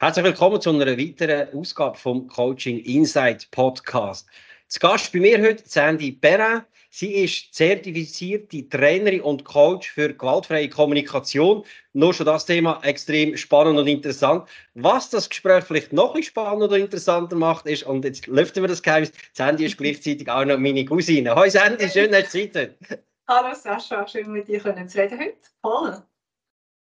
Herzlich willkommen zu einer weiteren Ausgabe vom Coaching Insight Podcast. Zu Gast bei mir heute Sandy Perrin. Sie ist zertifizierte Trainerin und Coach für gewaltfreie Kommunikation. Nur schon das Thema extrem spannend und interessant. Was das Gespräch vielleicht noch spannender oder interessanter macht, ist, und jetzt lüften wir das Geheimnis, Sandy ist gleichzeitig auch noch meine Cousine. Hallo Sandy, schön, dass du Zeit hast. Hallo Sascha, schön mit dir zu reden heute. Voll.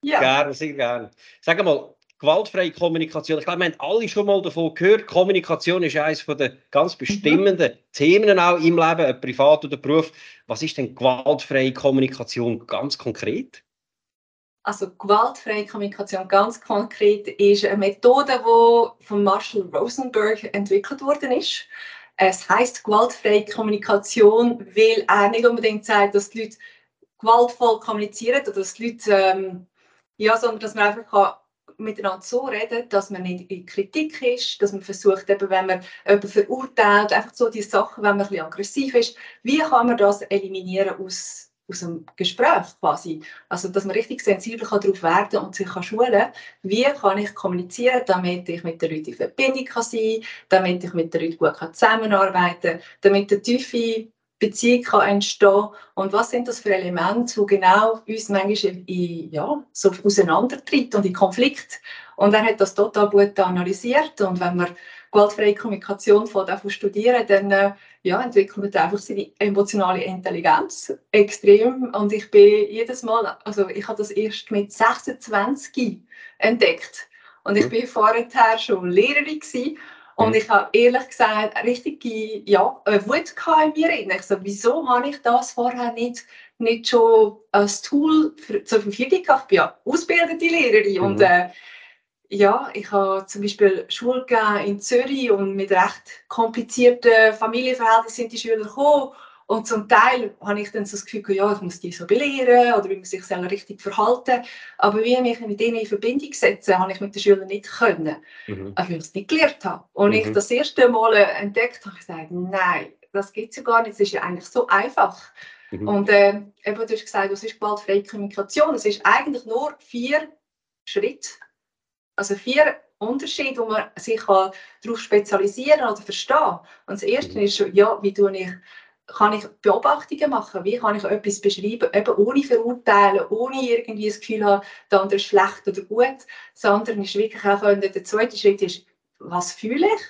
Ja. Gerne, sehr gerne. Sag mal, gewaltfreie Kommunikation. Ich glaube, wir haben alle schon mal davon gehört. Kommunikation ist eines der ganz bestimmenden mhm. Themen auch im Leben, privat oder Beruf. Was ist denn gewaltfreie Kommunikation ganz konkret? Also gewaltfreie Kommunikation ganz konkret ist eine Methode, die von Marshall Rosenberg entwickelt worden ist. Es heißt gewaltfreie Kommunikation, weil er nicht unbedingt sagt, dass die Leute gewaltvoll kommunizieren oder dass die Leute, ähm, ja, sondern dass man einfach miteinander so reden, dass man nicht in Kritik ist, dass man versucht, eben, wenn man jemanden verurteilt, einfach so die Sachen, wenn man ein bisschen aggressiv ist, wie kann man das eliminieren aus, aus einem Gespräch quasi? Also, dass man richtig sensibel kann darauf werden und sich kann schulen wie kann ich kommunizieren, damit ich mit den Leuten in Verbindung kann sein kann, damit ich mit den Leuten gut kann zusammenarbeiten kann, damit der tiefe Beziehung kann entstehen und was sind das für Elemente, die genau uns manchmal in, ja, so auseinandertritt und in Konflikt. Und er hat das total gut analysiert und wenn man gewaltfreie Kommunikation von studieren, dann äh, ja, entwickelt man einfach seine emotionale Intelligenz extrem. Und ich bin jedes Mal, also ich habe das erst mit 26 entdeckt. Und ich mhm. bin vorher schon Lehrerin gewesen und mhm. ich habe ehrlich gesagt richtige ja, Wut in mir. Ich so, wieso habe ich das vorher nicht, nicht schon als Tool für, zur Verfügung gehabt? Ich bin ja ausgebildete Lehrerin mhm. und äh, ja, ich habe zum Beispiel Schule in Zürich und mit recht komplizierten Familienverhältnissen sind die Schüler gekommen. Und zum Teil habe ich dann so das Gefühl, ja, ich muss die so belehren oder wie man sich richtig verhalten Aber wie ich mich mit ihnen in Verbindung setze, habe ich mit den Schülern nicht können, mhm. weil ich es nicht gelernt habe. Und mhm. ich das erste Mal entdeckt habe, ich gesagt, nein, das gibt es ja gar nicht, es ist ja eigentlich so einfach. Mhm. Und äh, eben, du hast gesagt, es ist gewaltfreie Kommunikation. Es ist eigentlich nur vier Schritte, also vier Unterschiede, wo man sich darauf spezialisieren oder verstehen. Und das erste mhm. ist schon, ja, wie tue ich kann ich Beobachtungen machen? Wie kann ich etwas beschreiben, eben ohne verurteilen, ohne irgendwie das Gefühl haben, der andere ist schlecht oder gut, sondern ist wirklich auch, der zweite Schritt ist, was fühle ich?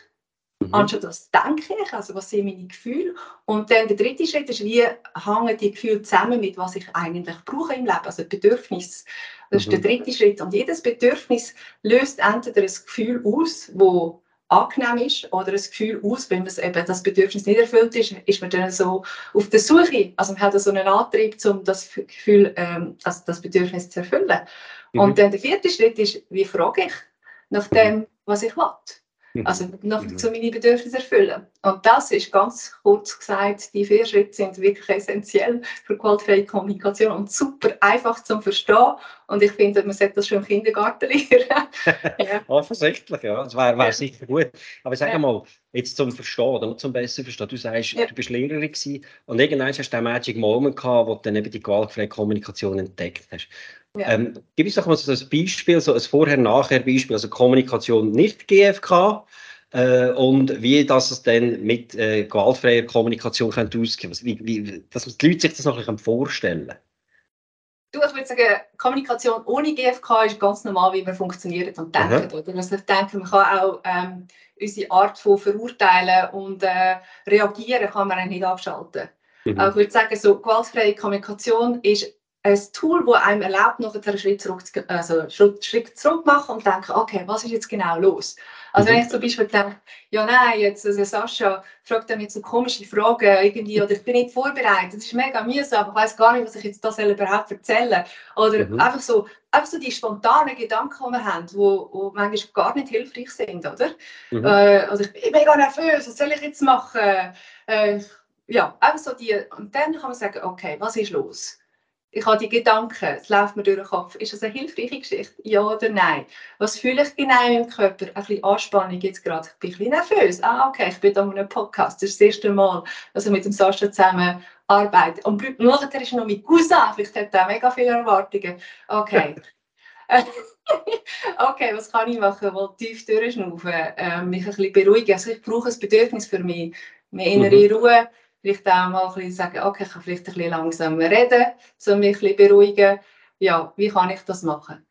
Mhm. Anstatt was denke ich, also was sind meine Gefühle? Und dann der dritte Schritt ist, wie hängen die Gefühle zusammen mit, was ich eigentlich brauche im Leben, also Bedürfnis. Das ist der mhm. dritte Schritt. Und jedes Bedürfnis löst entweder ein Gefühl aus, wo angenehm ist oder ein Gefühl aus, wenn man eben das Bedürfnis nicht erfüllt ist, ist man dann so auf der Suche. Also man hat so einen Antrieb, um das Gefühl, ähm, also das Bedürfnis zu erfüllen. Mhm. Und dann der vierte Schritt ist, wie frage ich nach dem, was ich will. Also noch mhm. zu meine Bedürfnisse erfüllen. Und das ist ganz kurz gesagt, die vier Schritte sind wirklich essentiell für gewaltfreie Kommunikation und super einfach zu verstehen. Und ich finde, man sollte das schon im Kindergarten lernen. ja. Offensichtlich, ja. Das wäre wär sicher gut. Aber sag ja. mal, jetzt zum Verstehen oder zum besser Verstehen. Du sagst, ja. du bist Lehrerin gewesen und irgendwann hast du den Magic Moment gehabt, wo du dann eben die gewaltfreie Kommunikation entdeckt hast. Ja. Ähm, gib uns doch mal so ein Beispiel, so ein Vorher-Nachher-Beispiel, also Kommunikation nicht GFK äh, und wie das es dann mit äh, gewaltfreier Kommunikation könnte ausgehen also wie, wie, dass die Leute sich das noch vorstellen Du, ich würde sagen, Kommunikation ohne GFK ist ganz normal, wie wir funktionieren und denken. Mhm. Oder? Also ich denke, man kann auch ähm, unsere Art von verurteilen und äh, reagieren kann man nicht abschalten. Mhm. Aber ich würde sagen, so gewaltfreie Kommunikation ist ein Tool, das einem erlaubt, noch einen Schritt zurück, also Schritt, zurück machen und denken, okay, was ist jetzt genau los? Also mhm. wenn ich zum Beispiel denke, ja nein, jetzt also Sascha fragt mich so komische Fragen irgendwie oder ich bin nicht vorbereitet, das ist mega mühsam, ich weiß gar nicht, was ich jetzt da überhaupt erzählen Oder mhm. einfach, so, einfach so die spontanen Gedanken, die wir haben, die manchmal gar nicht hilfreich sind, oder? Mhm. Äh, oder ich bin mega nervös, was soll ich jetzt machen? Äh, ja, einfach so die, und dann kann man sagen, okay, was ist los? Ich habe die Gedanken, es läuft mir durch den Kopf. Ist das eine hilfreiche Geschichte? Ja oder nein? Was fühle ich genau im Körper? Ein bisschen Anspannung jetzt gerade. Ich bin ein bisschen nervös. Ah, okay, ich bin da mit einem Podcast. Das ist das erste Mal, dass ich mit dem Sascha zusammen arbeite. Und nachher ist noch mit Cousin. Vielleicht hat er mega viele Erwartungen. Okay. okay, was kann ich machen? Mal tief durchschnaufen, äh, mich ein bisschen beruhigen. Also ich brauche ein Bedürfnis für mich, mehr innere mhm. Ruhe vielleicht auch mal ein bisschen sagen, okay, ich kann vielleicht ein bisschen langsamer reden, um mich ein bisschen beruhigen. Ja, wie kann ich das machen?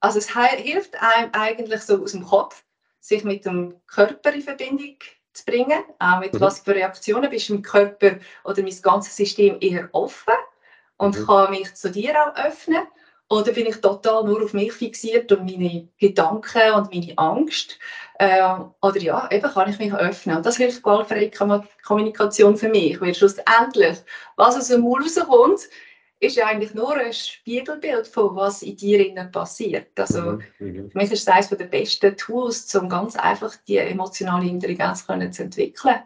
Also es hilft einem eigentlich so aus dem Kopf, sich mit dem Körper in Verbindung zu bringen, auch mit mhm. was für Reaktionen bist du im Körper oder mein ganzes System eher offen und mhm. kann mich zu dir auch öffnen oder bin ich total nur auf mich fixiert und meine Gedanken und meine Angst? Äh, oder ja, eben kann ich mich öffnen. Und das hilft gewaltfreie Kommunikation für mich. Weil schlussendlich, was aus dem Mund rauskommt, ist ja eigentlich nur ein Spiegelbild von was in dir passiert. Also mhm, mhm. für mich ist es eines der besten Tools, um ganz einfach die emotionale Intelligenz können zu entwickeln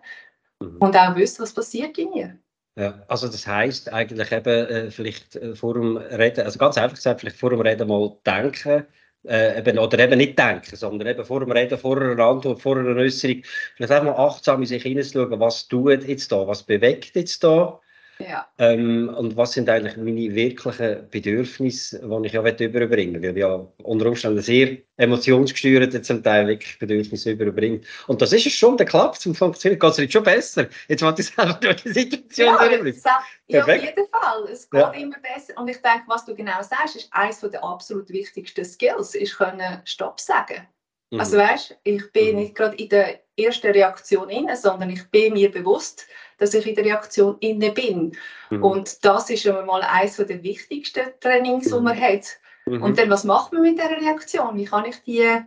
mhm. und auch wissen, was passiert in mir. Ja, also das heißt eigentlich eben äh, vielleicht äh, vor dem Reden, also ganz einfach gesagt, vielleicht vor dem Reden mal denken, äh, eben, oder eben nicht denken, sondern eben vor dem Reden, vor einer Antwort, vor einer Äußerung, vielleicht auch mal achtsam in sich hineinschauen, was tut jetzt da, was bewegt jetzt da, ja. Ähm, und was sind eigentlich meine wirklichen Bedürfnisse, die ich ja überbringen will? Weil ja unter Umständen sehr emotionsgesteuert zum Teil wirklich Bedürfnisse überbringt. Und das ist es schon, der klappt zum Funktionieren, geht es jetzt schon besser. Jetzt wollte ich selber durch die Situation ja, durchbringen. Ja, auf jeden Fall. Es geht ja. immer besser. Und ich denke, was du genau sagst, ist eines der absolut wichtigsten Skills, ist können Stopp sagen. Mhm. Also weißt, ich bin mhm. nicht gerade in der ersten Reaktion inne, sondern ich bin mir bewusst, dass ich in der Reaktion inne bin. Mhm. Und das ist schon mal eines der wichtigsten Trainings, die man mhm. hat. Mhm. Und dann, was macht man mit dieser Reaktion? Wie kann ich die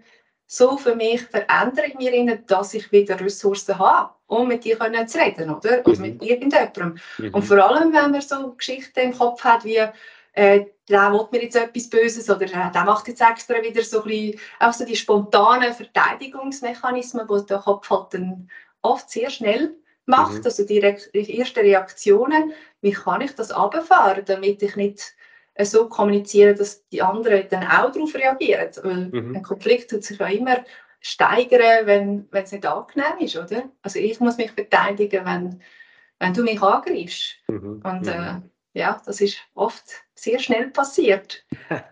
so für mich verändern in mir, rein, dass ich wieder Ressourcen habe, um mit dir zu reden, oder? Oder mit mhm. irgendjemandem. Und vor allem, wenn man so Geschichten im Kopf hat, wie äh, der will mir jetzt etwas Böses oder äh, der macht jetzt extra wieder so ein bisschen, auch so die spontanen Verteidigungsmechanismen, die der Kopf halt dann oft sehr schnell macht, mhm. also die, Re die ersten Reaktionen, wie kann ich das abfahren, damit ich nicht äh, so kommuniziere, dass die anderen dann auch darauf reagieren. Weil mhm. ein Konflikt tut sich ja immer steigern, wenn, wenn es nicht angenehm ist, oder? Also ich muss mich verteidigen, wenn, wenn du mich angreifst. Mhm. Und äh, mhm. ja, das ist oft sehr schnell passiert.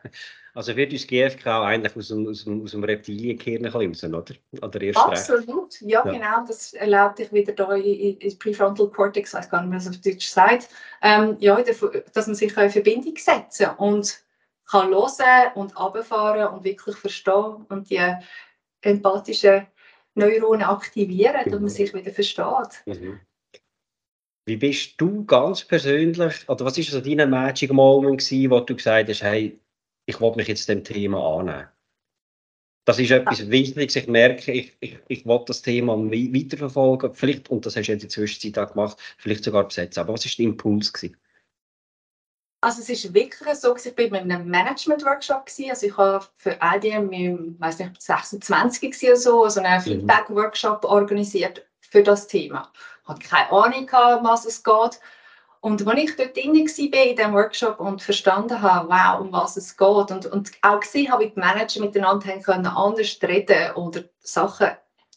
Also wird uns GFK eigentlich aus dem, aus dem, aus dem Reptilienkern raus, oder? oder Absolut, ja, ja, genau. Das erlaubt dich wieder da in, in Prefrontal Cortex, ich weiß gar nicht, was auf Deutsch sagt, ähm, ja, dass man sich in Verbindung setzen und kann hören und runterfahren und wirklich verstehen und die empathischen Neuronen aktivieren, dass man mhm. sich wieder versteht. Mhm. Wie bist du ganz persönlich, oder was war so dein Magic Moment gewesen, wo du gesagt hast, hey, ich will mich jetzt dem Thema annehmen. Das ist etwas ah. Wichtiges. Ich merke, ich, ich, ich will das Thema weiterverfolgen. Vielleicht, und das hast du in der Zwischenzeit auch gemacht, vielleicht sogar besetzen. Aber was war der Impuls? Gewesen? Also es ist wirklich so, ich war bei einem Management-Workshop. Also ich habe für IBM, ich weiß nicht, 26 oder so, so einen mhm. Feedback-Workshop organisiert für das Thema. Ich hatte keine Ahnung, um was es geht. Und als ich dort drin war in diesem Workshop und verstanden habe, wow, um was es geht und, und auch gesehen habe, wie die Manager miteinander haben können, anders reden oder Sachen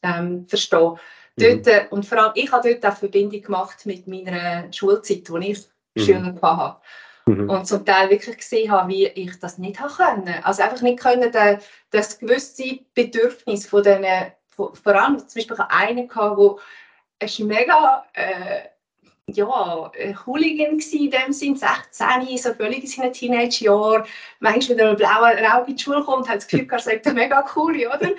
ähm, verstehen. Mhm. Dort, äh, und vor allem, ich habe dort auch Verbindung gemacht mit meiner Schulzeit, wo ich mhm. Schüler hatte. Mhm. Und zum Teil wirklich gesehen habe, wie ich das nicht habe können. Also einfach nicht können, das gewisse Bedürfnis von denen, vor allem zum Beispiel einen wo es mega äh, ja, Hooligan in dem Sinn, 16, so völlig in seinen Teenage-Jahren. Manchmal, wenn er blaue Rauch in die Schule kommt, hat das Gefühl, er sagt mega cool, oder?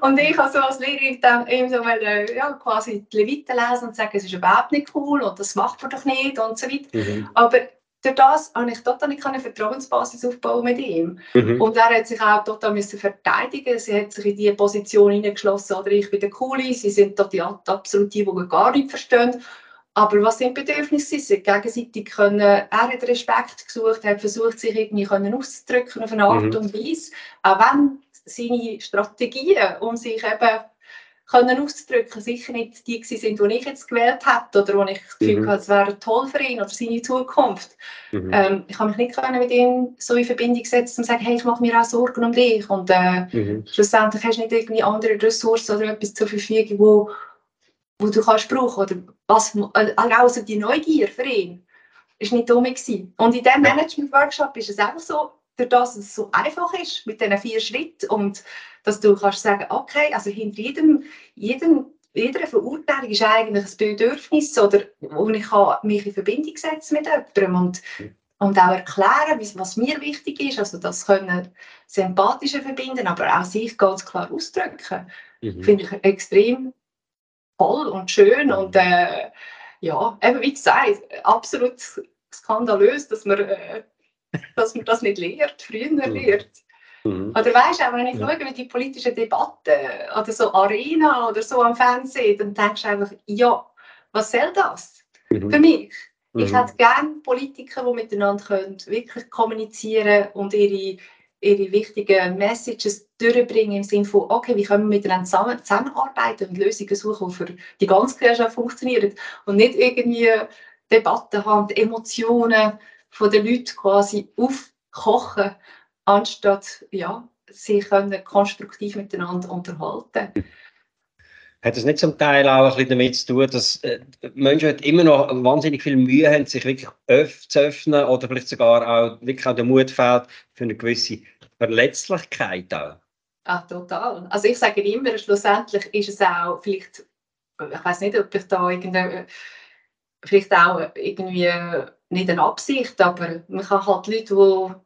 Und ich habe so als Lehrerin dann eben so mal, ja, quasi die Leviten lesen und sagen, es ist überhaupt nicht cool und das macht man doch nicht und so weiter. Mhm. Aber durch das habe ich total nicht eine Vertrauensbasis aufbauen mit ihm. Mhm. Und er hat sich auch total müssen verteidigen. Sie hat sich in diese Position hineingeschlossen, oder ich bin der Coole, sie sind dort die absolut die, die gar nicht verstehen. Aber was sind Bedürfnisse? Sie gegenseitig können, er hat Respekt gesucht, hat versucht, sich irgendwie können auszudrücken auf eine Art mhm. und Weise, auch wenn seine Strategien, um sich eben können auszudrücken, sicher nicht die sind, die ich jetzt gewählt hätte oder wo ich das Gefühl mhm. hatte, es wäre toll für ihn oder seine Zukunft. Mhm. Ähm, ich habe mich nicht können mit ihm so in Verbindung setzen und sagen, hey, ich mache mir auch Sorgen um dich und äh, mhm. schlussendlich hast du nicht irgendwie andere Ressourcen oder etwas zur Verfügung, wo, wo du kannst brauchen oder was, äh, außer die Neugier für ihn ist nicht dumm gewesen. Und in diesem Management-Workshop ist es einfach so, durch das es so einfach ist mit diesen vier Schritten und dass du kannst sagen, okay, also hinter jedem, jedem jeder Verurteilung ist eigentlich ein Bedürfnis, oder, wo ich mich in Verbindung setzen mit jemandem und, und auch erklären, was mir wichtig ist. Also das können Empathische verbinden, aber auch sich ganz klar ausdrücken. Mhm. Finde ich extrem toll und schön und äh, ja, eben wie gesagt, absolut skandalös, dass man, äh, dass man das nicht lehrt, früher mhm. lehrt. Mhm. Oder weißt du, wenn ich ja. schaue, wie die politischen Debatten oder so Arena oder so am Fernsehen, dann denkst du einfach, ja, was soll das mhm. für mich? Mhm. Ich hätte gerne Politiker, die miteinander können, wirklich kommunizieren und ihre, ihre wichtigen Messages durchbringen im Sinne von, okay, wie können wir miteinander zusammen, zusammenarbeiten und Lösungen suchen, die für die ganze Gesellschaft funktionieren und nicht irgendwie Debatten haben, Emotionen von den Leuten quasi aufkochen anstatt ja, sie können konstruktiv miteinander unterhalten. Hat das nicht zum Teil auch ein bisschen damit zu tun, dass äh, Menschen halt immer noch wahnsinnig viel Mühe haben, sich wirklich öff zu öffnen oder vielleicht sogar auch wirklich auch der Mut fehlt für eine gewisse Verletzlichkeit auch? Ah, total. Also ich sage immer, schlussendlich ist es auch vielleicht, ich weiß nicht, ob ich da irgendeine, vielleicht auch irgendwie nicht eine Absicht, aber man kann halt Leute,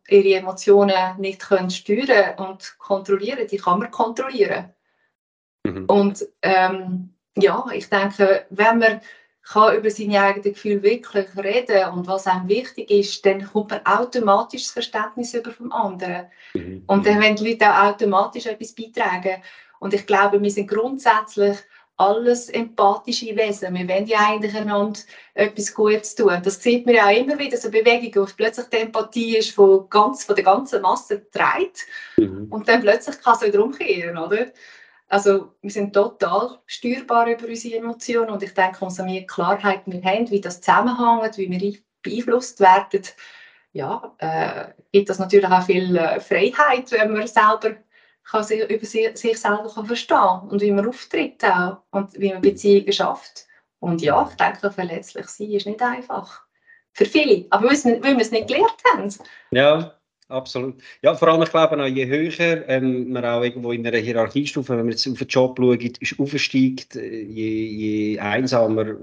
die ihre Emotionen nicht können steuern und kontrollieren, die kann man kontrollieren. Mhm. Und ähm, ja, ich denke, wenn man kann über seine eigenen Gefühle wirklich reden und was einem wichtig ist, dann kommt man automatisch das Verständnis über vom anderen. Mhm. Und dann wenn die Leute auch automatisch etwas beitragen. Und ich glaube, wir sind grundsätzlich alles empathische Wesen. Wir wollen ja eigentlich einander etwas Gutes tun. Das sieht man ja auch immer wieder, so Bewegungen, wo plötzlich die Empathie ist von, ganz, von der ganzen Masse getragen mhm. und dann plötzlich kann es wieder umkehren, oder? Also wir sind total steuerbar über unsere Emotionen und ich denke, umso mehr Klarheit wir haben, wie das zusammenhängt, wie wir beeinflusst werden, ja, äh, gibt das natürlich auch viel äh, Freiheit, wenn man selber kann sich über sich, sich selber kann verstehen und wie man auftritt auch und wie man Beziehungen schafft. Und ja, ich denke, verletzlich sein ist nicht einfach. Für viele, aber weil wir es nicht gelernt haben. Ja, absolut. Ja, vor allem, ich glaube, auch, je höher ähm, man auch irgendwo in einer Hierarchiestufe, wenn man jetzt auf den Job schaut, aufsteigt, äh, je, je einsamer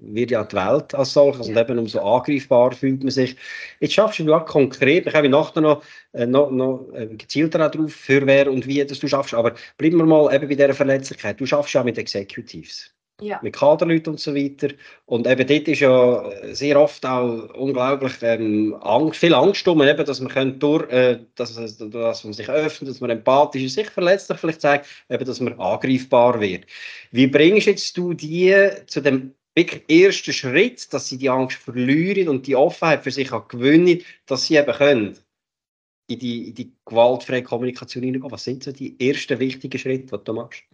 wird ja die Welt als solches und eben umso angreifbarer fühlt man sich. Jetzt schaffst du ja konkret, ich habe nachher noch, äh, noch, noch äh, gezielter darauf, für wer und wie das du schaffst, aber bleiben wir mal eben bei dieser Verletzlichkeit. Du schaffst ja mit Executives ja. mit Kaderleuten und so weiter. Und eben dort ist ja sehr oft auch unglaublich ähm, Angst, viel Angst um, eben, dass man durch, äh, dass, dass man sich öffnet, dass man empathisch ist, sich verletzlich vielleicht sagt, eben, dass man angreifbar wird. Wie bringst jetzt du die zu dem wirklich ersten Schritt, dass sie die Angst verlieren und die Offenheit für sich gewinnen, dass sie eben können? In die, in die gewaltfreie Kommunikation hineingehen. Was sind so die ersten wichtigen Schritte, die du machst?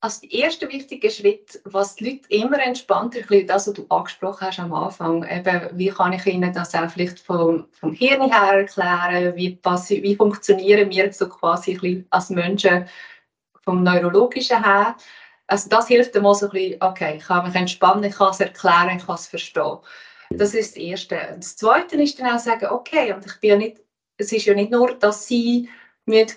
Als der erste wichtige Schritt, was die Leute immer entspannter, das, was du angesprochen hast am Anfang, eben, wie kann ich ihnen das auch vielleicht vom, vom Hirn her erklären, wie, wie funktionieren wir so quasi als Menschen vom Neurologischen her. Also das hilft mir so ein bisschen, okay, ich kann mich entspannen, ich kann es erklären, ich kann es verstehen. Das ist das Erste. Das Zweite ist dann auch sagen, okay, und ich bin ja nicht, es ist ja nicht nur, dass sie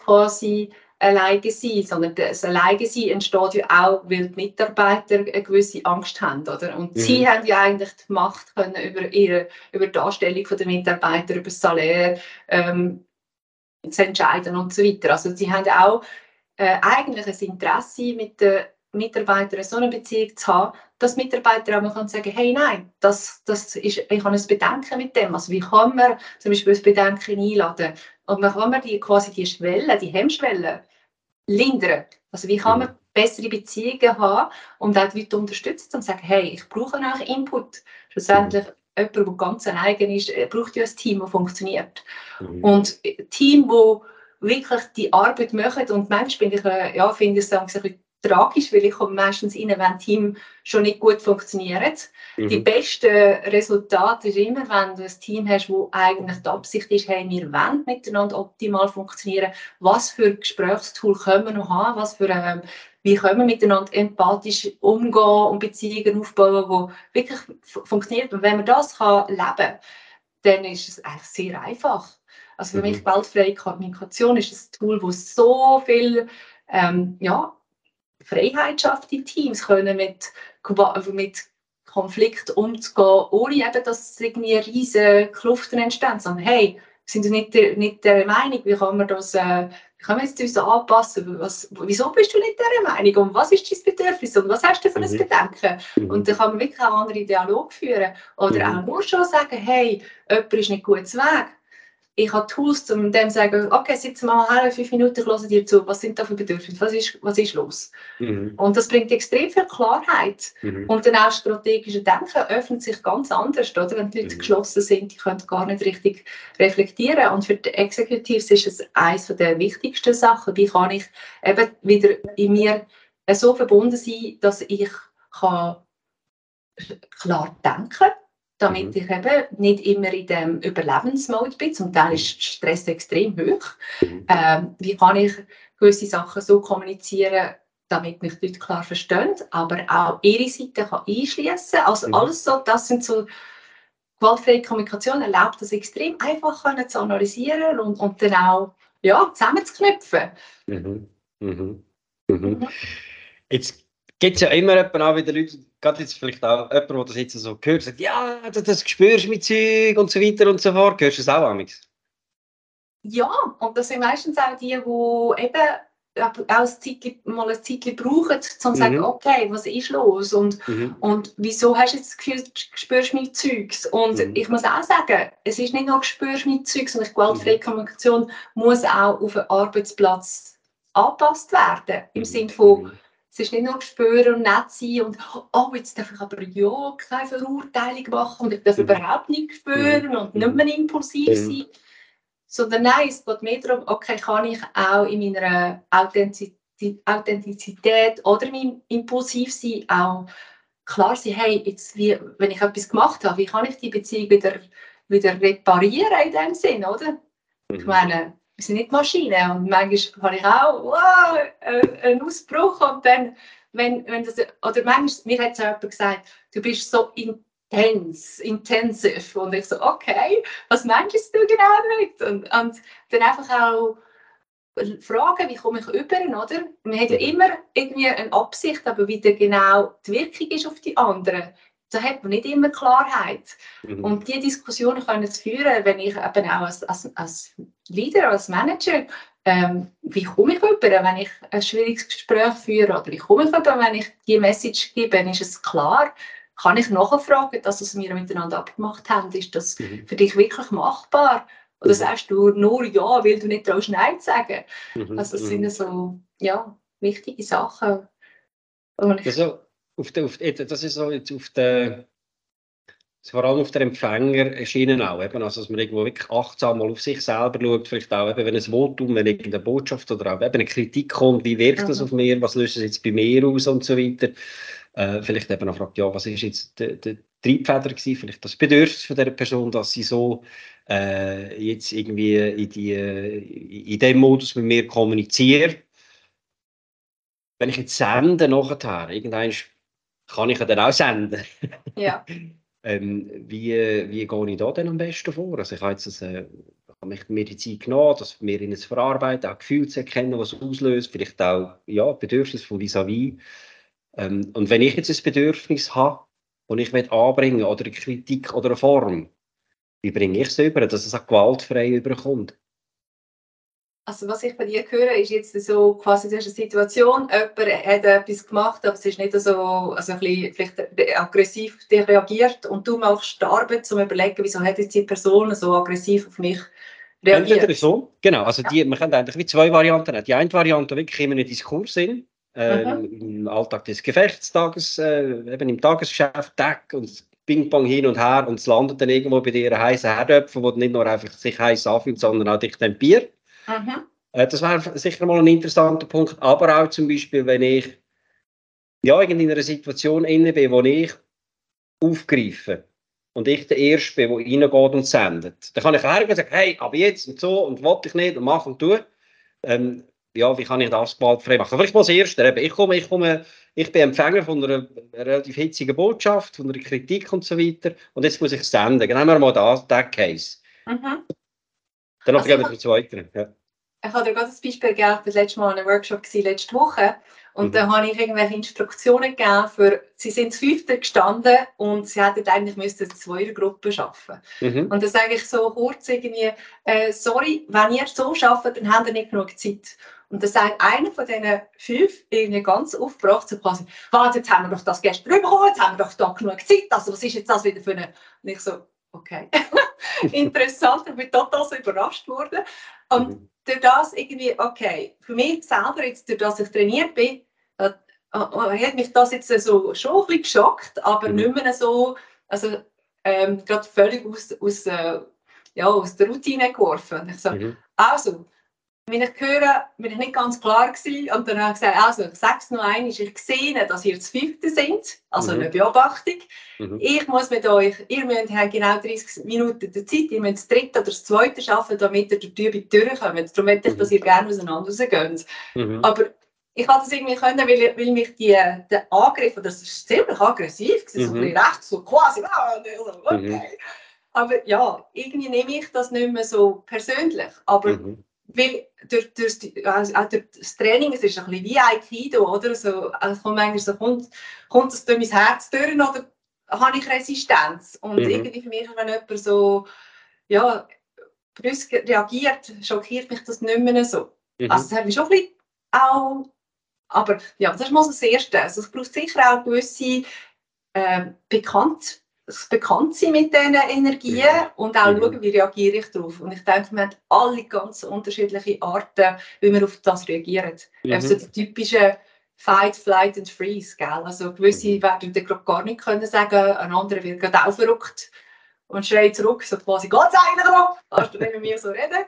quasi alleine sein, sondern das alleine sein entsteht ja auch, weil die Mitarbeiter eine gewisse Angst haben, oder? Und mhm. sie haben ja eigentlich die Macht können über ihre, über die Darstellung der Mitarbeiter, über das Salär ähm, zu entscheiden und so weiter. Also sie haben auch äh, eigentlich ein Interesse mit den Mitarbeitern so eine Beziehung zu haben, dass Mitarbeiter auch mal sagen hey, nein, das, das ist, ich habe ein Bedenken mit dem. Also wie kann man zum Beispiel ein Bedenken einladen? Und wie kann man die, quasi die Schwelle, die Hemmschwelle lindern? Also wie kann man bessere Beziehungen haben und auch die Leute unterstützen und sagen, hey, ich brauche auch Input. Schlussendlich jemand, der ganz eigen ist, äh, braucht ja ein Team, das funktioniert. Mhm. Und ein Team, das wirklich die Arbeit machen und manchmal bin ich, äh, ja, finde ich es ein bisschen tragisch, weil ich komme meistens rein, wenn Team schon nicht gut funktioniert. Mhm. Die besten Resultate ist immer, wenn du ein Team hast, wo eigentlich die Absicht ist, hey, wir wollen miteinander optimal funktionieren. Was für Gesprächstool können wir noch haben? Was für ähm, wie können wir miteinander empathisch umgehen und Beziehungen aufbauen, die wirklich funktionieren. Und wenn man das kann leben dann ist es eigentlich sehr einfach. Also für mhm. mich gewaltfreie Kommunikation ist ein Tool, das so viel ähm, ja, Freiheit schafft in Teams, können mit, mit Konflikt umzugehen, ohne eben, dass irgendwie riesige Kluften entstehen, sondern hey, sind wir nicht nicht der Meinung, wie kann man das, äh, wie kann man jetzt uns anpassen? Was, wieso bist du nicht der Meinung? Und was ist dein Bedürfnis? Und was hast du für ein mhm. Bedenken? Mhm. Und dann kann man wirklich auch andere Dialog führen. Oder mhm. auch nur schon sagen, hey, jemand ist nicht gut Weg ich habe Tools, um dem zu sagen, okay, sitze mal her, fünf Minuten, ich höre dir zu, was sind da für Bedürfnisse, was ist, was ist los? Mhm. Und das bringt extrem viel Klarheit. Mhm. Und dann auch strategische Denken öffnet sich ganz anders, oder? wenn die Leute mhm. geschlossen sind, die können gar nicht richtig reflektieren. Und für die Executives ist es eines der wichtigsten Sachen, wie kann ich eben wieder in mir so verbunden sein, dass ich kann klar denken kann damit mhm. ich eben nicht immer in dem Überlebensmode bin. Zum Teil ist Stress extrem hoch. Mhm. Ähm, wie kann ich gewisse Sachen so kommunizieren, damit mich die Leute klar verstehen, aber auch ihre Seite kann einschließen. Also mhm. alles so, das sind so gewaltfreie Kommunikation erlaubt das extrem einfach können zu analysieren und, und dann auch ja, zusammenzuknüpfen. Mhm. Mhm. mhm. Jetzt gibt es ja immer auch wieder Leute, gerade jetzt vielleicht auch jemand, der das jetzt so gehört, sagt, ja, das, das spürst du mit Zeug und so weiter und so fort. Hörst du das auch amigs? Ja, und das sind meistens auch die, die eben auch ein Zeitchen, mal ein Zeitchen brauchen, um zu sagen, mhm. okay, was ist los und, mhm. und wieso hast du jetzt das Gefühl, du spürst mein Zeugs? Und mhm. ich muss auch sagen, es ist nicht nur spürst mein Zeugs, sondern gewaltfreie mhm. Kommunikation muss auch auf den Arbeitsplatz angepasst werden, im mhm. Sinne von. Es ist nicht nur spüren und nett sein und oh, jetzt darf ich aber ja keine Verurteilung machen und ich darf mhm. überhaupt nicht spüren mhm. und nicht mehr impulsiv mhm. sein. Sondern nein, es geht mehr darum, okay, kann ich auch in meiner Authentizität, oder meinem Impulsivsein auch klar sein, hey, jetzt wie, wenn ich etwas gemacht habe, wie kann ich die Beziehung wieder, wieder reparieren in dem Sinn, oder? Mhm. Ich meine, wir sind nicht Maschinen. Und manchmal habe ich auch wow, äh, einen Ausbruch und dann, wenn, wenn das, oder manchmal, mir hat so jemand gesagt, du bist so intens, intensiv. Und ich so, okay, was meinst du genau damit? Und, und dann einfach auch fragen, wie komme ich über, oder? Man hat ja immer irgendwie eine Absicht, aber wie genau die Wirkung ist auf die anderen, da hat man nicht immer Klarheit. Mhm. Und diese Diskussionen können es führen, wenn ich eben auch als, als, als Leader, als Manager, ähm, wie komme ich rüber, wenn ich ein schwieriges Gespräch führe oder wie komme ich rüber, wenn ich die Message gebe, ist es klar, kann ich nachfragen, dass es wir miteinander abgemacht haben, ist das mhm. für dich wirklich machbar? Oder mhm. sagst du nur ja, weil du nicht traust Nein zu sagen? Mhm. Also das sind mhm. so ja, wichtige Sachen. Und ich, also, auf der, auf, das ist so jetzt auf der, vor allem auf der Empfängerschiene auch, eben, also dass man irgendwo wirklich achtsam mal auf sich selber schaut, vielleicht auch eben, wenn ein Votum, wenn irgendeine Botschaft oder auch eben eine Kritik kommt, wie wirkt mhm. das auf mir, was löst es jetzt bei mir aus und so weiter. Äh, vielleicht eben auch fragt, ja, was ist jetzt der, der Triebfeder gewesen, vielleicht das Bedürfnis von der Person, dass sie so äh, jetzt irgendwie in, die, in dem Modus mit mir kommuniziert. Wenn ich jetzt sende nachher, irgendwann kann ich ja dann auch senden. Ja. ähm, wie, wie gehe ich da denn am besten vor? Also ich habe jetzt das, äh, habe mir die Zeit genommen, das mir in es verarbeiten, auch Gefühle zu erkennen, was auslöst, vielleicht auch ja, Bedürfnis von vis-à-vis. Ähm, und wenn ich jetzt ein Bedürfnis habe, und ich will anbringen oder eine Kritik oder eine Form, wie bringe ich es über, dass es auch gewaltfrei überkommt? Also was ich von dir höre, ist jetzt so quasi du hast eine Situation, jemand hat etwas gemacht, aber es ist nicht so also ein bisschen, vielleicht aggressiv reagiert und du machst Arbeit, um zu überlegen, wieso hat jetzt die Person so aggressiv auf mich reagiert. Entweder so, genau, also die, man kann eigentlich wie zwei Varianten haben. Die eine Variante wirklich immer in Diskurs sind, äh, mhm. im Alltag des Gefechtstages, äh, eben im Tagesgeschäft, Tag und Ping-Pong hin und her und es landet dann irgendwo bei dir ein heißer Herdöpfel, wo nicht nur einfach sich heiß anfühlt, sondern auch dich dann Bier. Mhm. Das wäre sicher mal ein interessanter Punkt. Aber auch zum Beispiel, wenn ich ja, in einer Situation inne bin, wo ich aufgreife und ich der Erste bin, der reingeht und sendet, dann kann ich hergehen und sagen, hey, aber jetzt und so und wollte ich nicht und mach und tu. Ähm, ja, wie kann ich das gewaltfrei machen? Vielleicht mal das Erste. Ich, komme, ich, komme, ich bin Empfänger von einer relativ hitzigen Botschaft, von einer Kritik und so weiter und jetzt muss ich senden. Nehmen wir mal das, den Case. Mhm. Dann also, gehen wir zum Zweiten. Ja ich habe dir gerade das Beispiel gegeben, das letzte Mal in einem Workshop war, letzte Woche. Und mhm. da habe ich irgendwelche Instruktionen gegeben für, sie sind zu fünfter gestanden und sie hätten eigentlich müssen eine Zweiergruppe arbeiten. Mhm. Und dann sage ich so kurz irgendwie, äh, sorry, wenn ihr so arbeitet, dann habt ihr nicht genug Zeit. Und dann sagt einer von diesen fünf irgendwie ganz aufgebracht, so quasi, warte, jetzt haben wir doch das gestern bekommen, jetzt haben wir doch da genug Zeit, also was ist jetzt das wieder für eine... Und ich so, okay. Interessant, ich bin total so überrascht worden. Und mhm durch das irgendwie, okay, für mich selber, jetzt, durch das ich trainiert bin, hat, hat mich das jetzt so schon ein bisschen geschockt, aber mhm. nicht mehr so, also ähm, gerade völlig aus, aus, äh, ja, aus der Routine geworfen. Und ich so, mhm. also, wenn ich höre, bin ich nicht ganz klar gewesen und dann habe ich gesagt, also ich sage es noch einmal, ich sehe, dass ihr zu fünfte sind, also mhm. eine Beobachtung. Mhm. Ich muss mit euch, ihr müsst genau 30 Minuten der Zeit, ihr müsst das dritte oder das zweite schaffen, damit ihr durch die Übung durchkommt. Darum möchte ich, dass mhm. ihr gerne auseinander rausgeht. Mhm. Aber ich konnte das irgendwie können, weil, weil mich die, der Angriff, das ist ziemlich aggressiv, mhm. so ein bisschen recht, so quasi, ah, okay. Mhm. Aber ja, irgendwie nehme ich das nicht mehr so persönlich. Aber mhm weil durch, durch, die, also auch durch das Training, es ist ein bisschen wie Aikido, oder? So, also kommt manchmal so, kommt, kommt das durch mein Herz durch oder habe ich Resistenz? Und mhm. irgendwie für mich, wenn jemand so, ja, brüsk reagiert, schockiert mich das nicht mehr so. Mhm. Also das hat mich schon ein bisschen auch, aber ja, das ist mal das Erste. Also es braucht sicher auch gewisse äh, Bekannt das Bekanntsein mit diesen Energien und auch mhm. schauen, wie reagiere ich darauf. Und ich denke, wir haben alle ganz unterschiedliche Arten, wie wir auf das reagieren. Mhm. Also die typische Fight, Flight and Freeze. Gell? Also gewisse mhm. werden dann gar nicht können sagen, ein anderer wird gerade auch verrückt und schreit zurück, so quasi, geht's eigentlich noch? Kannst du nicht mit mir so reden?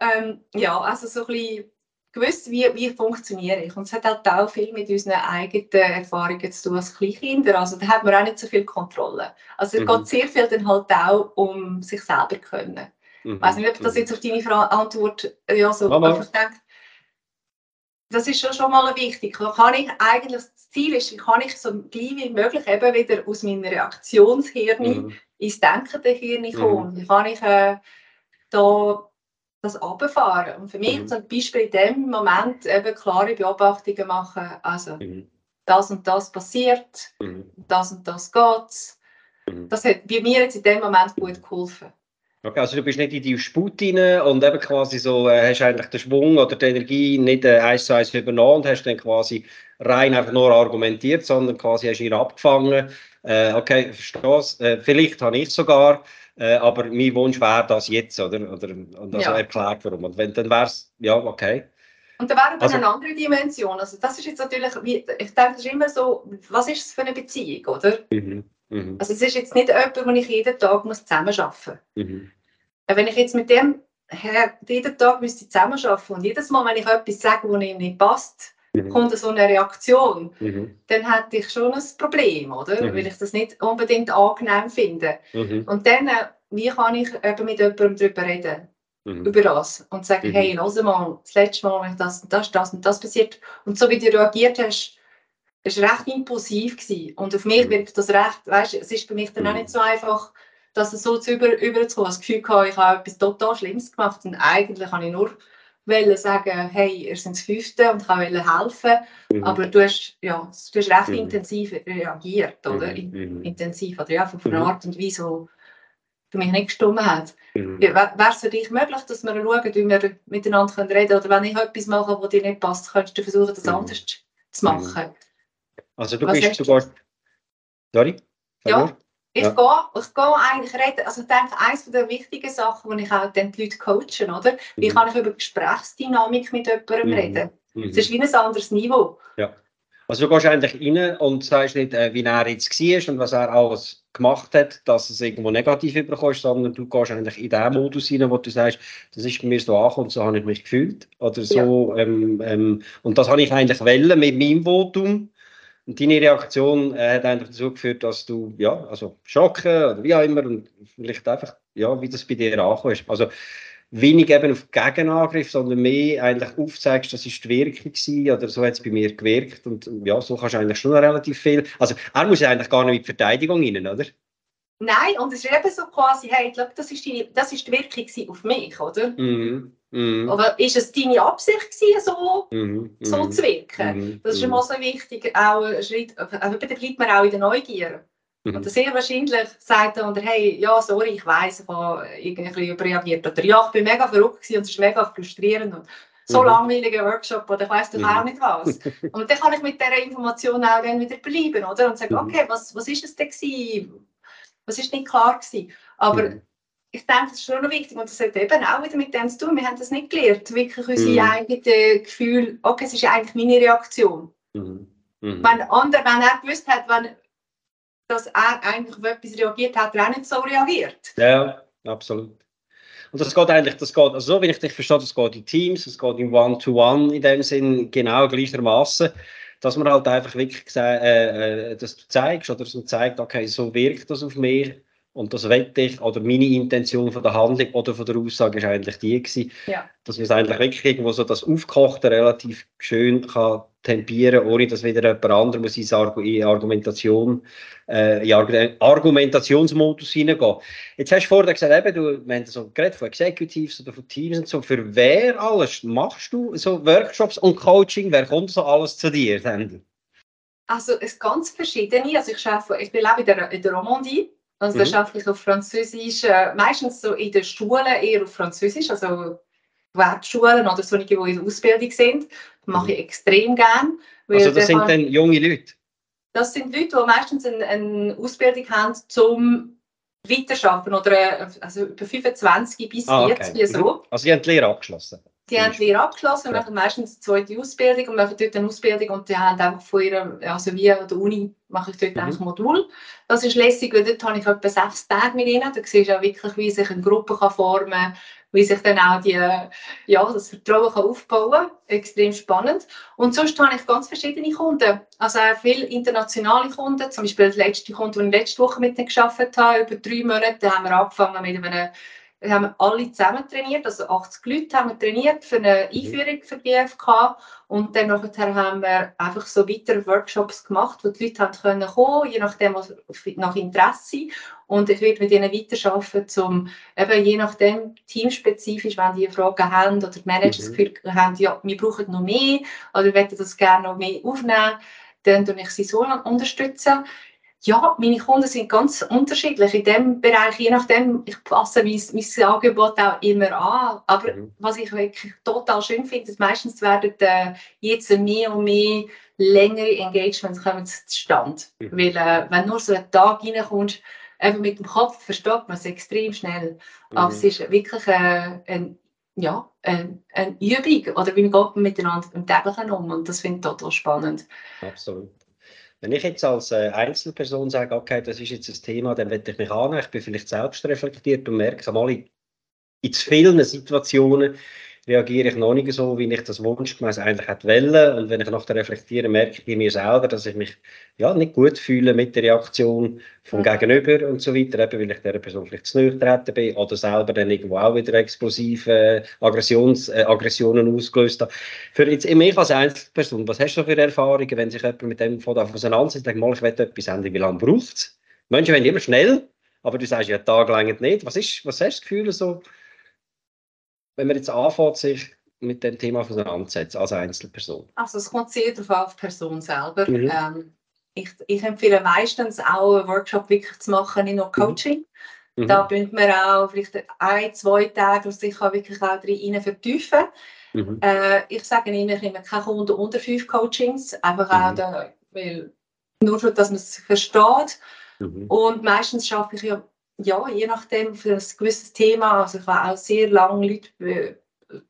Ähm, ja, also so ein bisschen gewusst, wie, wie funktioniere ich. Und es hat halt auch viel mit unseren eigenen Erfahrungen zu tun als Kleinkinder. Also da hat man auch nicht so viel Kontrolle. Also es mhm. geht sehr viel dann halt auch um sich selber zu können. Mhm. Ich weiß nicht, ob das mhm. jetzt auf deine Antwort ja, so einfach denkt. Das ist schon, schon mal wichtig. Kann ich eigentlich, das Ziel ist, kann ich so gleich wie möglich eben wieder aus meinem Reaktionshirn mhm. ins denkende Hirn mhm. kommen. Wie kann ich äh, da das runterfahren. Und für mich mhm. zum Beispiel in dem Moment eben klare Beobachtungen machen. Also, mhm. das und das passiert, mhm. das und das geht. Mhm. Das hat bei mir jetzt in dem Moment gut geholfen. Okay, also du bist nicht in die Sput rein und eben quasi so, äh, hast eigentlich den Schwung oder die Energie nicht äh, eins zu eins übernommen und hast dann quasi rein einfach nur argumentiert, sondern quasi hast ihn abgefangen. Äh, okay, verstehe äh, Vielleicht habe ich sogar äh, aber mein Wunsch wäre das jetzt, oder? oder und also ja. erklärt warum. Und wenn, dann wäre es, ja, okay. Und da wäre dann also, eine andere Dimension. Also das ist jetzt natürlich, ich denke, das ist immer so, was ist es für eine Beziehung, oder? Mhm. Mhm. Also es ist jetzt nicht jemand, wo ich jeden Tag muss zusammenarbeiten muss. Mhm. Wenn ich jetzt mit dem Herr jeden Tag müsste zusammenarbeiten und jedes Mal, wenn ich etwas sage, das ihm nicht passt, mhm. kommt so eine Reaktion, mhm. dann hätte ich schon ein Problem, oder? Mhm. Weil ich das nicht unbedingt angenehm finde. Mhm. Und dann, äh, wie kann ich eben mit jemandem darüber reden? Mhm. Über das und sagen, mhm. hey, lass mal, das letzte Mal, wenn das und das, das und das passiert. Und so wie du reagiert hast, war recht impulsiv gewesen. Und auf mich wirkt das recht, weißt es ist für mich dann auch nicht so einfach, dass es so zu über, überzukommen. Das Gefühl hatte, ich habe etwas total Schlimmes gemacht und eigentlich habe ich nur wollte sagen, hey, ihr seid das Fünfte und wollte helfen. Mhm. Aber du hast, ja, du hast recht mhm. intensiv reagiert, oder? Mhm. Intensiv, oder ja, auf eine mhm. Art und Weise, für mich nicht gestimmt hat. Mhm. Wäre es für dich möglich, dass wir schauen, wie wir miteinander können reden können? Oder wenn ich etwas mache, das dir nicht passt, könntest du versuchen, das Mhm. anders zu machen? Also du Was bist, gehst... Sorry? Ja. Ich, Ja. gehe, ich gehe eigentlich reden. Also ich denke, eines der wichtigen Sachen, die ich auch dann die Leute coachen, oder? Wie Mhm. kann ich über Gesprächsdynamik mit jemandem Mhm. reden? Mhm. Es ist wie ein anderes Niveau. Also du gehst eigentlich rein und sagst nicht, äh, wie er jetzt war und was er alles gemacht hat, dass es irgendwo negativ überkommst, sondern du gehst eigentlich in den Modus rein, wo du sagst, das ist bei mir so angekommen, so habe ich mich gefühlt. Oder so, ähm, ähm, und das habe ich eigentlich wollen mit meinem Votum. Und deine Reaktion äh, hat eigentlich dazu geführt, dass du, ja, also schocken oder wie auch immer und vielleicht einfach, ja, wie das bei dir angekommen ist. Also wenig eben auf Gegenangriff, sondern mehr eigentlich aufzeigst, das ist die Wirkung gewesen, oder so hat es bei mir gewirkt und ja, so kannst du eigentlich schon relativ viel, also er muss ja eigentlich gar nicht die Verteidigung rein, oder? Nein, und es ist eben so quasi, hey, schau, das ist die, das ist die Wirkung auf mich, oder? Mhm. Mhm. Aber ist es deine Absicht gewesen, so, Mhm. so Mhm. zu wirken? Mhm. Das ist immer so wichtig, auch ein Schritt, also da bleibt man auch in der Neugier. Mhm. Und sehr wahrscheinlich sagt er, oder, hey, ja, sorry, ich weiss, ich habe irgendwie überreagiert. Oder ja, ich bin mega verrückt und es ist mega frustrierend. Und so Mhm. langweiliger Workshop oder ich weiss doch Mhm. auch nicht was. Und dann kann ich mit dieser Information auch dann wieder bleiben, oder? Und sagen, Mhm. okay, was, was ist es denn gewesen? Was ist nicht klar gewesen? Aber Mhm. ich denke, das ist schon noch wichtig und das hat eben auch wieder mit dem zu tun. Wir haben das nicht gelernt, wirklich unsere Mhm. eigenen Gefühle, okay, es ist eigentlich meine Reaktion. Mhm. Mhm. Wenn, andere, wenn er gewusst hat, wenn, dass er eigentlich auf etwas reagiert, hat er auch nicht so reagiert. Ja, absolut. Und das geht eigentlich, das geht, also so wie ich dich verstehe, das geht in Teams, es geht in One-to-One in dem Sinn genau gleichermaßen, dass man halt einfach wirklich äh, äh, dass du zeigst oder dass man zeigt, okay, so wirkt das auf mich und das wette ich, oder meine Intention von der Handlung oder von der Aussage ist eigentlich die gewesen, Ja. dass man es eigentlich wirklich irgendwo so das Aufkochte relativ schön kann tempieren, ohne dass wieder jemand anderes muss in Argumentation, äh, in Argumentationsmodus hineingehen. Jetzt hast du vorher gesagt, eben, du, wir haben so geredet von Executives oder von Teams und so. Für wer alles machst du so Workshops und Coaching? Wer kommt so alles zu dir? Sandy? Also es ganz verschiedene. Also ich arbeite, ich bin auch in der, in der Romandie. Also Mhm. da arbeite ich auf Französisch, äh, meistens so in den Schulen eher auf Französisch, also Gewerbschulen oder solche, die in der Ausbildung sind. Das mache ich extrem gern. weil Also das sind dann junge Leute? das sind Leute, die meistens eine, eine Ausbildung haben zum Weiterarbeiten oder äh, also über 25 bis 40 so. Mhm. Also die haben die Lehre abgeschlossen? Die haben die Lehre abgeschlossen machen meistens eine zweite Ausbildung und machen dort eine Ausbildung und die haben einfach von ihrer, also wie an der Uni mache ich dort Mhm. einfach ein Modul. Das ist lässig, weil dort habe ich etwa sechs Tage mit ihnen. Da siehst du auch wirklich, wie sich eine Gruppe kann formen kann, wie sich dann auch die, ja, das Vertrauen kann aufbauen kann. Extrem spannend. Und sonst habe ich ganz verschiedene Kunden. Also auch viele internationale Kunden. Zum Beispiel der letzte Kunde, den ich letzte Woche mit denen gearbeitet habe, über drei Monate, da haben wir angefangen mit einem wir haben alle zusammen trainiert, also 80 Leute haben wir trainiert für eine Einführung für die GFK und dann nachher haben wir einfach so weitere Workshops gemacht, wo die Leute haben können kommen, je nachdem was, nach Interesse und ich werde mit ihnen weiterarbeiten, um eben je nachdem teamspezifisch, wenn die Fragen haben oder die Manager das Mhm. Gefühl haben, ja, wir brauchen noch mehr oder wir möchten das gerne noch mehr aufnehmen, dann tue ich sie so unterstützen. Ja, meine Kunden sind ganz unterschiedlich in dem Bereich, je nachdem, ich passe mein, mein Angebot auch immer an. Aber Mhm. was ich wirklich total schön finde, ist, meistens werden äh, jetzt mehr und mehr längere Engagements kommen zustande. Mhm. Weil äh, wenn du nur so einen Tag reinkommst, eben mit dem Kopf versteht man es extrem schnell. Aber Mhm. es ist wirklich äh, ein, ja, ein, eine Übung oder wie geht man miteinander im Täglichen um und das finde ich total spannend. Absolut. Wenn ich jetzt als äh, Einzelperson sage, okay, das ist jetzt ein Thema, dann werde ich mich an, ich bin vielleicht selbst reflektiert und merke, einmal in, in vielen Situationen reagiere ich noch nicht so, wie ich das wunschgemäß eigentlich hätte wollen. Und wenn ich nachher reflektiere, merke ich bei mir selber, dass ich mich ja, nicht gut fühle mit der Reaktion vom Mhm. Gegenüber und so weiter, eben weil ich dieser Person vielleicht zu getreten bin oder selber dann irgendwo auch wieder explosive Aggressions, äh, Aggressionen ausgelöst habe. Für jetzt mich als Einzelperson, was hast du für Erfahrungen, wenn sich jemand mit dem von auseinandersetzt, denkt mal, ich will etwas ändern, wie lange braucht es? Menschen wollen immer schnell, aber du sagst ja, Tag lang nicht. Was, ist, was hast du das Gefühl, so, wenn man jetzt anfängt, sich mit dem Thema auseinanderzusetzen, als Einzelperson? Also es kommt sehr darauf an, auf die Person selber. Mhm. Ähm, ich, ich empfehle meistens auch einen Workshop wirklich zu machen, nicht nur Coaching, Mhm. Da bünden wir auch vielleicht ein, zwei Tage, wo sich wirklich auch rein vertiefen. Mhm. Äh, ich sage immer, ich nehme keine Kunden unter fünf Coachings, einfach mhm. auch, da, weil, nur schon, dass man es versteht. Mhm. Und meistens schaffe ich ja, ja, je nachdem für ein gewisses Thema, also ich habe auch sehr lange Leute,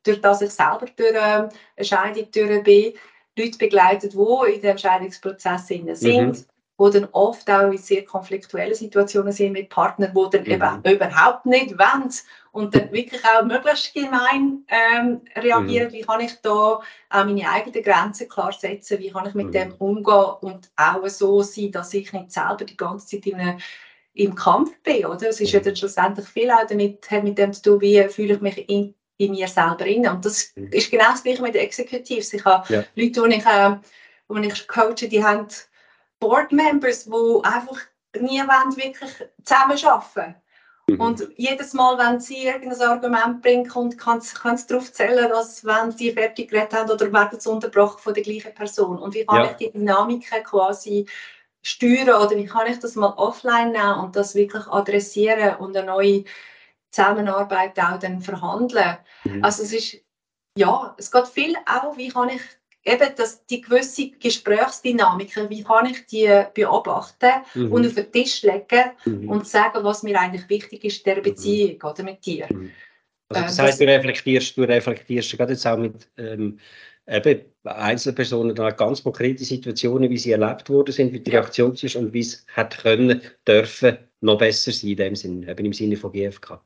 durch das ich selber durch ähm, eine Scheidung durch bin, Leute begleitet, die in dem Scheidungsprozess sind. Mhm die dann oft auch in sehr konfliktuellen Situationen sind mit Partnern, die dann mhm. eben überhaupt nicht wollen und dann wirklich auch möglichst gemein ähm, reagieren. Mhm. Wie kann ich da auch meine eigenen Grenzen klar setzen? Wie kann ich mit mhm. dem umgehen und auch so sein, dass ich nicht selber die ganze Zeit in einem im Kampf bin, oder? Es ist ja dann schlussendlich viel auch damit, mit dem zu tun, wie fühle ich mich in, in mir selber rein. Und das mhm. ist genau das Gleiche mit den Executives. Ich habe ja. Leute, die ich, äh, die ich coache, die haben Board Members, die einfach nie wollen, wirklich zusammenarbeiten mhm. Und jedes Mal, wenn sie irgendein Argument bringen, kann es darauf zählen, dass wenn sie fertig geredet haben oder werden sie unterbrochen von der gleichen Person. Und wie kann ja. ich die Dynamiken quasi steuern oder wie kann ich das mal offline nehmen und das wirklich adressieren und eine neue Zusammenarbeit auch dann verhandeln. Mhm. Also es ist, ja, es geht viel auch, wie kann ich eben das, die gewisse Gesprächsdynamiken, wie kann ich die beobachten mhm. und auf den Tisch legen mhm. und sagen, was mir eigentlich wichtig ist in der mhm. Beziehung mhm. oder mit dir. Also das ähm, heißt, du reflektierst, du reflektierst gerade jetzt auch mit ähm, eben Einzelpersonen dann ganz konkrete Situationen, wie sie erlebt worden sind, wie die Reaktion ist und wie es hat können, dürfen noch besser sein in dem Sinne, eben im Sinne von GFK.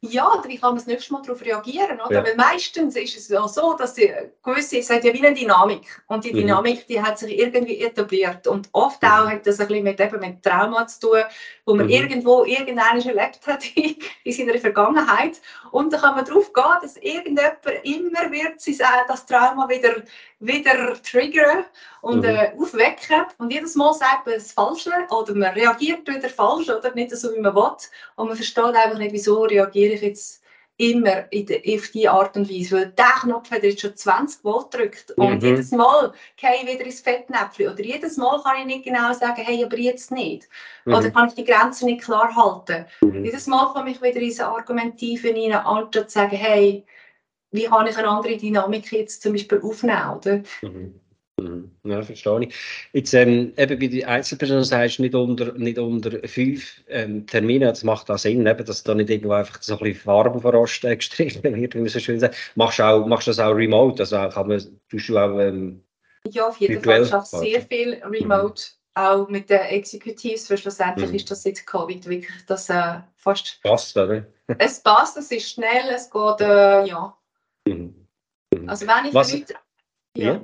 Ja, oder wie kann man das nächste Mal darauf reagieren? Oder? Ja. Weil meistens ist es ja so, dass die gewisse, es hat ja wie eine Dynamik und die mhm. Dynamik, die hat sich irgendwie etabliert und oft mhm. auch hat das ein bisschen mit, eben mit Trauma zu tun, wo man mhm. irgendwo irgendeines erlebt hat in seiner Vergangenheit und da kann man darauf gehen, dass irgendjemand immer wird das Trauma wieder, wieder triggern und mhm. äh, aufwecken und jedes Mal sagt man das Falsche oder man reagiert wieder falsch oder nicht so, wie man will und man versteht einfach nicht, wieso reagiere ich jetzt immer in de, auf diese Art und Weise, weil der Knopf hat jetzt schon 20 Volt gedrückt und mhm. jedes Mal gehe ich wieder ins Fettnäpfchen oder jedes Mal kann ich nicht genau sagen, hey, aber jetzt nicht. Mhm. Oder kann ich die Grenzen nicht klar halten. Mhm. Jedes Mal komme ich wieder in diese Argumentative hinein, anstatt zu sagen, hey, wie kann ich eine andere Dynamik jetzt zum Beispiel aufnehmen, oder? Mhm. Mhm. Ja, verstehe ich. Jetzt ähm, eben bei den Einzelpersonen sagst du nicht unter, nicht unter fünf ähm, Termine, das macht auch Sinn, eben, dass da nicht irgendwo einfach so ein bisschen Farbe Rost äh, gestrichen wird, wie man so schön sagt. Machst du auch, machst das auch remote, also kann man, tust du auch ähm, Ja, auf jeden Fall. Ich arbeite sehr viel remote, mhm. auch mit den Executives, weil schlussendlich mhm. ist das seit Covid wirklich das äh, fast... Passt, oder? es passt, es ist schnell, es geht, äh, ja. Mhm. mhm. Also wenn ich Was, Leute... ja. ja.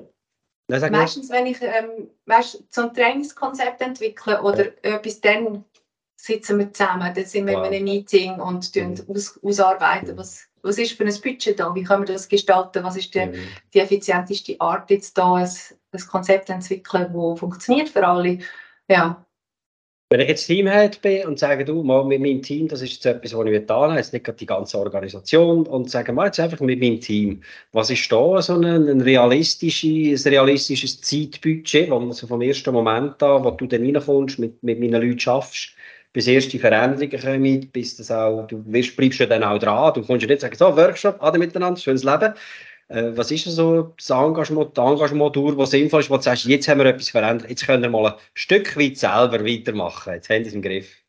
Nein, Meistens, wenn ich ähm, weißt, so ein Trainingskonzept entwickle oder ja. etwas, dann sitzen wir zusammen, dann sind wir wow. in einem Meeting und mhm. aus, ausarbeiten, was, was ist für ein Budget da, wie können wir das gestalten, was ist die, mhm. die effizienteste Art, jetzt da ein, ein Konzept zu entwickeln, das funktioniert für alle. Ja. Wenn ich jetzt Teamhead bin und sage, du, mal mit meinem Team, das ist jetzt etwas, was ich will habe, jetzt nicht die ganze Organisation, und sage mal jetzt einfach mit meinem Team, was ist da so ein, ein, realistisches, ein realistisches Zeitbudget, wo man so vom ersten Moment an, wo du dann reinkommst, mit, mit meinen Leuten schaffst, bis erste Veränderungen kommen, bis das auch, du bleibst ja dann auch dran, du kommst ja nicht sagen, so, Workshop, alle miteinander, schönes Leben, was ist so das Engagement, das Engagement durch, was sinnvoll ist, wo du sagst, jetzt haben wir etwas verändert, jetzt können wir mal ein Stück weit selber weitermachen, jetzt haben sie es im Griff?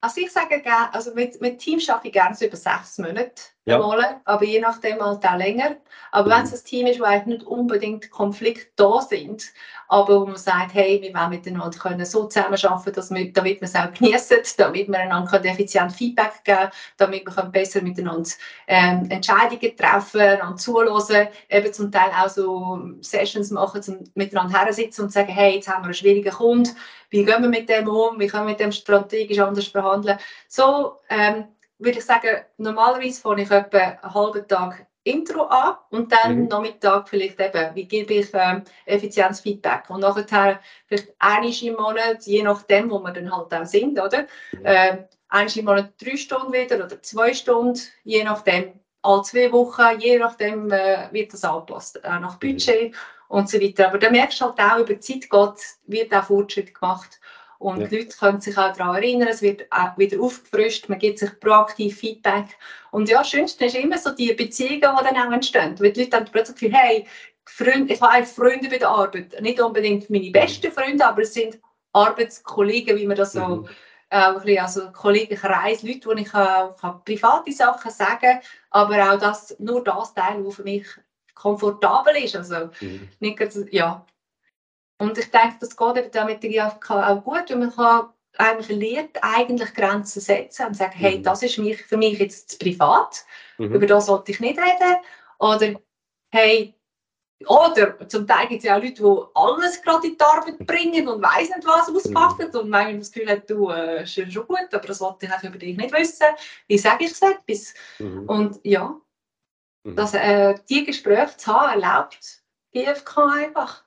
Also ich sage gerne, also mit, mit Team schaffe ich gerne so über sechs Monate ja. Mal, aber je nachdem halt auch länger. Aber mhm. wenn es ein Team ist, wo eigentlich nicht unbedingt Konflikte da sind, aber wo man sagt, hey, wir wollen miteinander können so zusammenarbeiten, dass wir, damit wir es auch genießen, damit wir einander effizient Feedback geben können, damit wir besser miteinander ähm, Entscheidungen treffen, einander zuhören, eben zum Teil auch so Sessions machen, zum miteinander hersitzen und sagen, hey, jetzt haben wir einen schwierigen Kunden, wie gehen wir mit dem um, wie können wir mit dem strategisch anders verhandeln. So ähm, würde ich sagen, normalerweise fange ich etwa einen halben Tag Intro an und dann mhm. Nachmittag vielleicht eben, wie gebe ich ähm, Effizienzfeedback und nachher vielleicht einmal im Monat, je nachdem, wo wir dann halt auch sind, oder? Mhm. Einmal im Monat drei Stunden wieder oder zwei Stunden, je nachdem, alle zwei Wochen, je nachdem äh, wird das angepasst, auch nach mhm. Budget mhm. und so weiter. Aber da merkst du halt auch, über die Zeit geht, wird auch Fortschritt gemacht Und ja. die Leute können sich auch daran erinnern, es wird auch wieder aufgefrischt, man gibt sich proaktiv Feedback. Und ja, das Schönste ist immer so die Beziehungen, die dann auch entstehen. Weil die Leute dann plötzlich das Gefühl, hey, Freunde, ich habe eigentlich Freunde bei der Arbeit. Nicht unbedingt meine besten Freunde, aber es sind Arbeitskollegen, wie man das so, mhm. äh, ein bisschen, also Kollegenkreis, Leute, wo ich äh, private Sachen sagen kann, aber auch das, nur das Teil, was für mich komfortabel ist. Also, mhm. nicht, ja. Und ich denke, das geht eben damit auch gut, weil man kann eigentlich lernt, eigentlich Grenzen setzen und sagen, hey, mhm. das ist mich, für mich jetzt privat, mhm. über das sollte ich nicht reden. Oder, hey, oder zum Teil gibt es ja auch Leute, die alles gerade in die Arbeit bringen und weiss nicht, was auspacken. Mhm. Und manchmal das Gefühl hat, du, äh, ist schon gut, aber das wollte ich über dich nicht wissen. Wie sage ich es etwas? Mhm. Und ja, mhm. dass, äh, die Gespräche zu haben, erlaubt GFK einfach.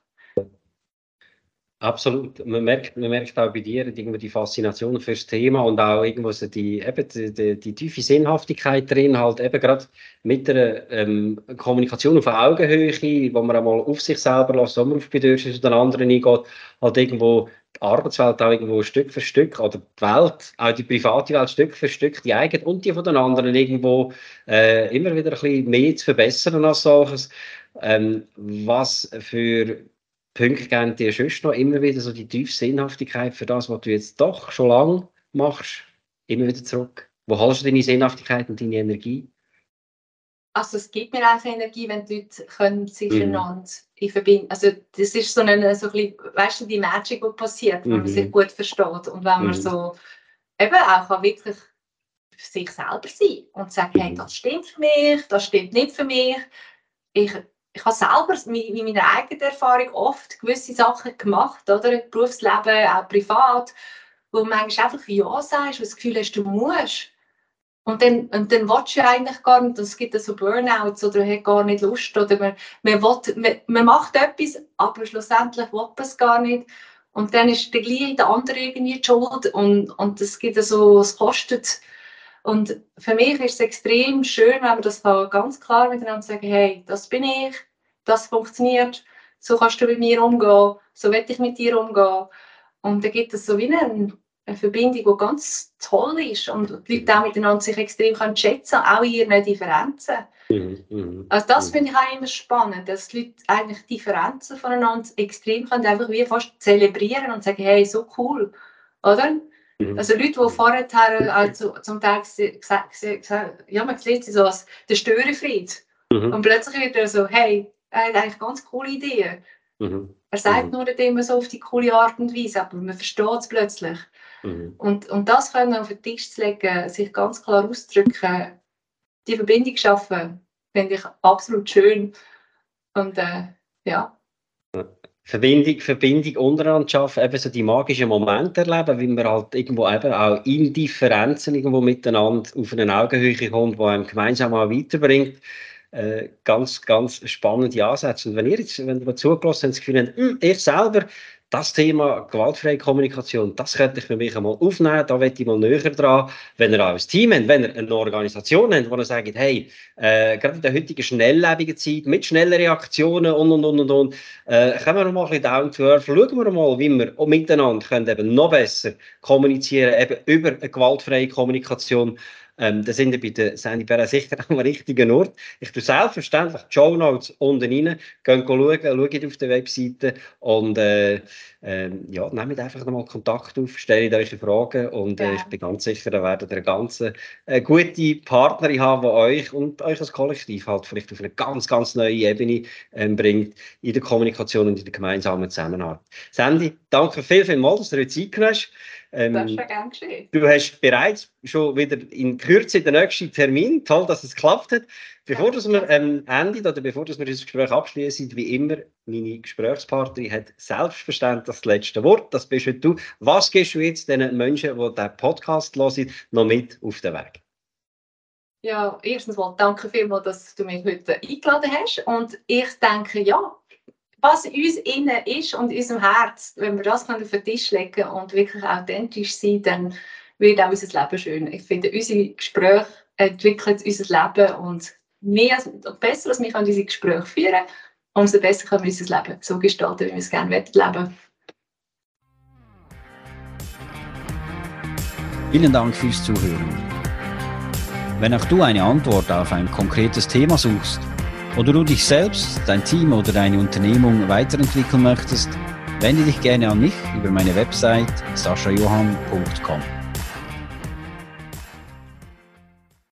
Absolut. Man merkt, man merkt auch bei dir irgendwo die Faszination fürs Thema und auch irgendwo so die, eben die, die, die tiefe Sinnhaftigkeit drin, halt eben gerade mit der ähm, Kommunikation auf Augenhöhe, wo man einmal auf sich selber lässt, wo man auf Bedürfnisse den anderen eingeht, halt irgendwo die Arbeitswelt auch irgendwo Stück für Stück oder die Welt, auch die private Welt Stück für Stück, die eigene und die von den anderen irgendwo äh, immer wieder ein bisschen mehr zu verbessern als solches. Ähm, was für Punkte geben dir sonst noch immer wieder so die tiefe Sinnhaftigkeit für das, was du jetzt doch schon lange machst, immer wieder zurück? Wo holst du deine Sinnhaftigkeit und deine Energie? Also es gibt mir auch Energie, wenn die Leute können sich mhm. einander in Verbindung, also das ist so eine, so ein bisschen, weißt du, die Magic, die passiert, wenn mhm. man sich gut versteht und wenn man mhm. so eben auch kann wirklich für sich selber sein und sagen, hey, mhm. das stimmt für mich, das stimmt nicht für mich. Ich ich habe selber in meiner eigenen Erfahrung oft gewisse Sachen gemacht, oder? Berufsleben, auch privat, wo du manchmal einfach Ja sagst, du das Gefühl hast, du musst. Und dann, und dann willst du eigentlich gar nicht, es gibt so Burnouts oder hat gar nicht Lust oder man, man, will, man, man macht etwas, aber schlussendlich will man es gar nicht. Und dann ist der gleich der andere irgendwie die Schuld und, und es gibt so, es kostet. Und für mich ist es extrem schön, wenn man das ganz klar miteinander sagen, hey, das bin ich, das funktioniert, so kannst du mit mir umgehen, so will ich mit dir umgehen. Und da gibt es so wie eine, eine Verbindung, die ganz toll ist und die Leute auch miteinander sich extrem können schätzen auch in ihren Differenzen. Mhm, mhm, also das mhm. finde ich auch immer spannend, dass die Leute eigentlich Differenzen voneinander extrem können, einfach wie fast zelebrieren und sagen, hey, so cool, oder? Mhm. Also Leute, die vorher also zum Teil ja, man sieht sie so als der Störenfried. Mhm. Und plötzlich wird er so, hey, er hat eigentlich ganz coole Ideen. Mhm. Er sagt mhm. nur nicht immer so auf die coole Art und Weise, aber man versteht es plötzlich. Mhm. Und, und das können auf den Tisch zu legen, sich ganz klar auszudrücken, die Verbindung schaffen, finde ich absolut schön. Und äh, ja. Verbindung, Verbindung untereinander schaffen, eben so die magischen Momente erleben, wie man halt irgendwo eben auch in Differenzen irgendwo miteinander auf eine Augenhöhe kommt, die einem gemeinsam auch weiterbringt. Äh, ganz, ganz spannende Ansätze. Und wenn ihr jetzt, wenn ihr zugelassen habt, das Gefühl habt, hm, ich selber, das Thema gewaltfreie Kommunikation, das könnte ich für mich einmal aufnehmen, da möchte ich mal näher dran. Wenn ihr auch ein Team habt, wenn ihr eine Organisation habt, wo ihr sagt, hey, äh, gerade in der heutigen schnelllebigen Zeit, mit schnellen Reaktionen und, und, und, und, und äh, kommen wir mal ein bisschen down to earth, schauen wir mal, wie wir miteinander können eben noch besser kommunizieren, eben über eine gewaltfreie Kommunikation ähm, da sind wir bei der Sandy Perra sicher am richtigen Ort. Ich tue selbstverständlich die Show Notes unten rein. Geht schauen, schaut auf der Webseite und äh, äh, ja, nehmt einfach nochmal Kontakt auf, stellt eure Fragen und äh, ich bin ganz sicher, da werdet ihr eine ganz äh, gute Partnerin haben, die euch und euch als Kollektiv halt vielleicht auf eine ganz, ganz neue Ebene ähm, bringt in der Kommunikation und in der gemeinsamen Zusammenarbeit. Sandy, danke viel, viel mal, dass du dir Zeit genommen hast. Ähm, das ist ja gern geschehen. Du hast bereits schon wieder in Kürze den nächsten Termin. Toll, dass es geklappt hat. Bevor ja, dass wir ähm, enden oder bevor dass wir das Gespräch abschließen, wie immer, meine Gesprächspartnerin hat selbstverständlich das letzte Wort. Das bist du. Was gehst du jetzt den Menschen, die diesen Podcast hören, noch mit auf den Weg? Ja, erstens mal danke vielmals, dass du mich heute eingeladen hast. Und ich denke, ja, was uns innen ist und in unserem Herz, wenn wir das auf den Tisch legen und wirklich authentisch sein, dann wird auch unser Leben schön. Ich finde, unsere Gespräche entwickeln unser Leben und mehr, besser, als wir diese Gespräche führen umso besser können wir unser Leben so gestalten, wie wir es gerne leben Vielen Dank fürs Zuhören. Wenn auch du eine Antwort auf ein konkretes Thema suchst oder du dich selbst, dein Team oder deine Unternehmung weiterentwickeln möchtest, wende dich gerne an mich über meine Website saschajohann.com.